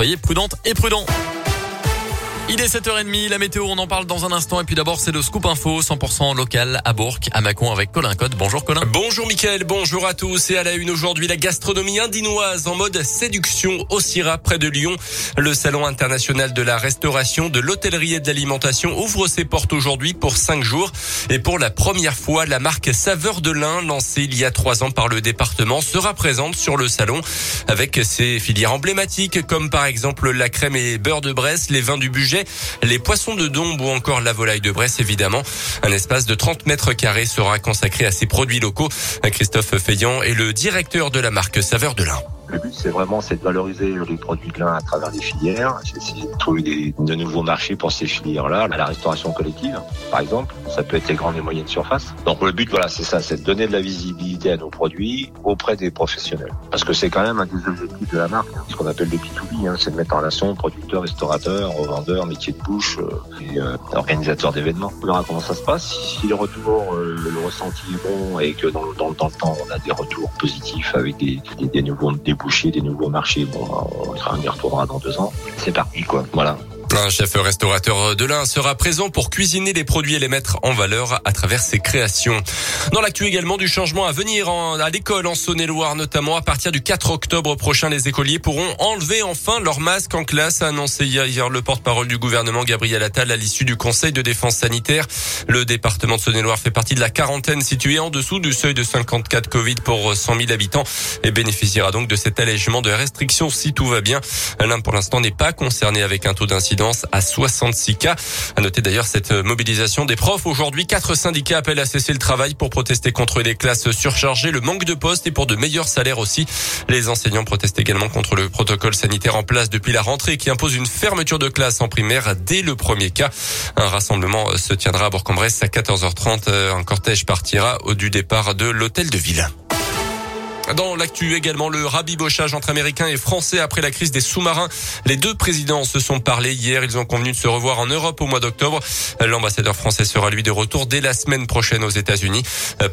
soyez prudentes et prudents. Il est 7h30, la météo, on en parle dans un instant. Et puis d'abord, c'est le scoop info 100% local à Bourg, à Mâcon avec Colin Code. Bonjour Colin. Bonjour Mickaël, bonjour à tous. Et à la une aujourd'hui, la gastronomie indinoise en mode séduction au Syrah près de Lyon. Le salon international de la restauration, de l'hôtellerie et de l'alimentation ouvre ses portes aujourd'hui pour cinq jours. Et pour la première fois, la marque Saveur de l'Ain, lancée il y a trois ans par le département, sera présente sur le salon avec ses filières emblématiques comme par exemple la crème et beurre de Bresse, les vins du budget les poissons de Dombes ou encore la volaille de Bresse évidemment. Un espace de 30 mètres carrés sera consacré à ces produits locaux. Christophe Feillant est le directeur de la marque Saveur de l'Ain. Le but, c'est vraiment de valoriser les produits de lin à travers des filières. C'est de trouver des, de nouveaux marchés pour ces filières-là. La restauration collective, par exemple, ça peut être les grandes et moyennes surfaces. Donc le but, voilà, c'est ça, c'est de donner de la visibilité à nos produits auprès des professionnels. Parce que c'est quand même un des objectifs de la marque, hein, ce qu'on appelle le B2B, hein, c'est de mettre en relation producteurs, restaurateurs, revendeurs, métiers de bouche euh, et euh, organisateurs d'événements. On verra comment ça se passe. Si le retour, euh, le ressenti est bon et que dans, le temps, on a des retours positifs avec des, nouveaux des boucher des nouveaux marchés. Bon, on y retournera dans deux ans. C'est parti, quoi. Voilà. Un chef restaurateur de l'Ain sera présent pour cuisiner les produits et les mettre en valeur à travers ses créations. Dans l'actu également du changement à venir à l'école en Saône-et-Loire, notamment à partir du 4 octobre prochain, les écoliers pourront enlever enfin leur masque en classe, a annoncé hier le porte-parole du gouvernement Gabriel Attal à l'issue du Conseil de défense sanitaire. Le département de Saône-et-Loire fait partie de la quarantaine située en dessous du seuil de 54 Covid pour 100 000 habitants et bénéficiera donc de cet allègement de restrictions si tout va bien. L'Ain pour l'instant n'est pas concerné avec un taux d'incidence à 66 cas. À noter d'ailleurs cette mobilisation des profs. Aujourd'hui, quatre syndicats appellent à cesser le travail pour protester contre les classes surchargées, le manque de postes et pour de meilleurs salaires aussi. Les enseignants protestent également contre le protocole sanitaire en place depuis la rentrée qui impose une fermeture de classe en primaire dès le premier cas. Un rassemblement se tiendra à Bourg-en-Bresse à 14h30. Un cortège partira au du départ de l'hôtel de ville. Dans l'actu également, le rabibochage entre Américains et Français après la crise des sous-marins. Les deux présidents se sont parlé hier. Ils ont convenu de se revoir en Europe au mois d'octobre. L'ambassadeur français sera lui de retour dès la semaine prochaine aux États-Unis.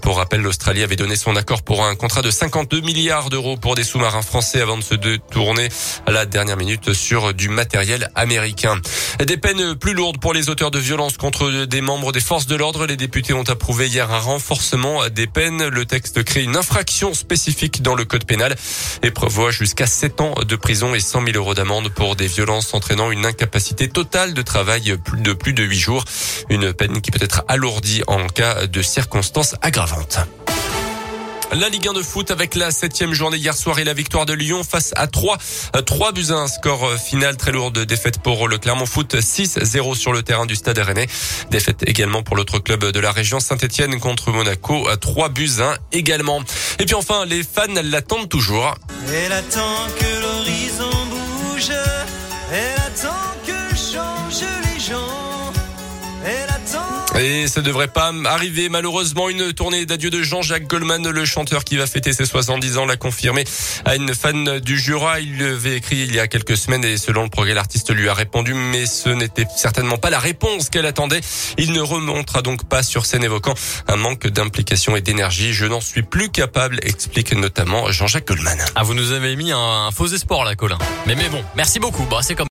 Pour rappel, l'Australie avait donné son accord pour un contrat de 52 milliards d'euros pour des sous-marins français avant de se détourner à la dernière minute sur du matériel américain. Des peines plus lourdes pour les auteurs de violences contre des membres des forces de l'ordre. Les députés ont approuvé hier un renforcement des peines. Le texte crée une infraction spécifique dans le code pénal et prévoit jusqu'à 7 ans de prison et 100 000 euros d'amende pour des violences entraînant une incapacité totale de travail de plus de 8 jours. Une peine qui peut être alourdie en cas de circonstances aggravantes. La Ligue 1 de foot avec la septième journée hier soir et la victoire de Lyon face à 3. 3 buts à un score final très lourd de défaite pour le Clermont Foot 6-0 sur le terrain du Stade Rennais. Défaite également pour l'autre club de la région Saint-Etienne contre Monaco 3 buts à 1 également. Et puis enfin, les fans l'attendent toujours. Elle attend que l'horizon bouge. Elle attend que change les gens. Et ça devrait pas arriver malheureusement une tournée d'adieu de Jean-Jacques Goldman, le chanteur qui va fêter ses 70 ans, l'a confirmé à une fan du Jura. Il l'avait écrit il y a quelques semaines et selon le progrès, l'artiste lui a répondu, mais ce n'était certainement pas la réponse qu'elle attendait. Il ne remontera donc pas sur scène évoquant un manque d'implication et d'énergie. Je n'en suis plus capable, explique notamment Jean-Jacques Goldman. Ah, vous nous avez mis un, faux espoir là, Colin. Mais mais bon, merci beaucoup. Bah, c'est comme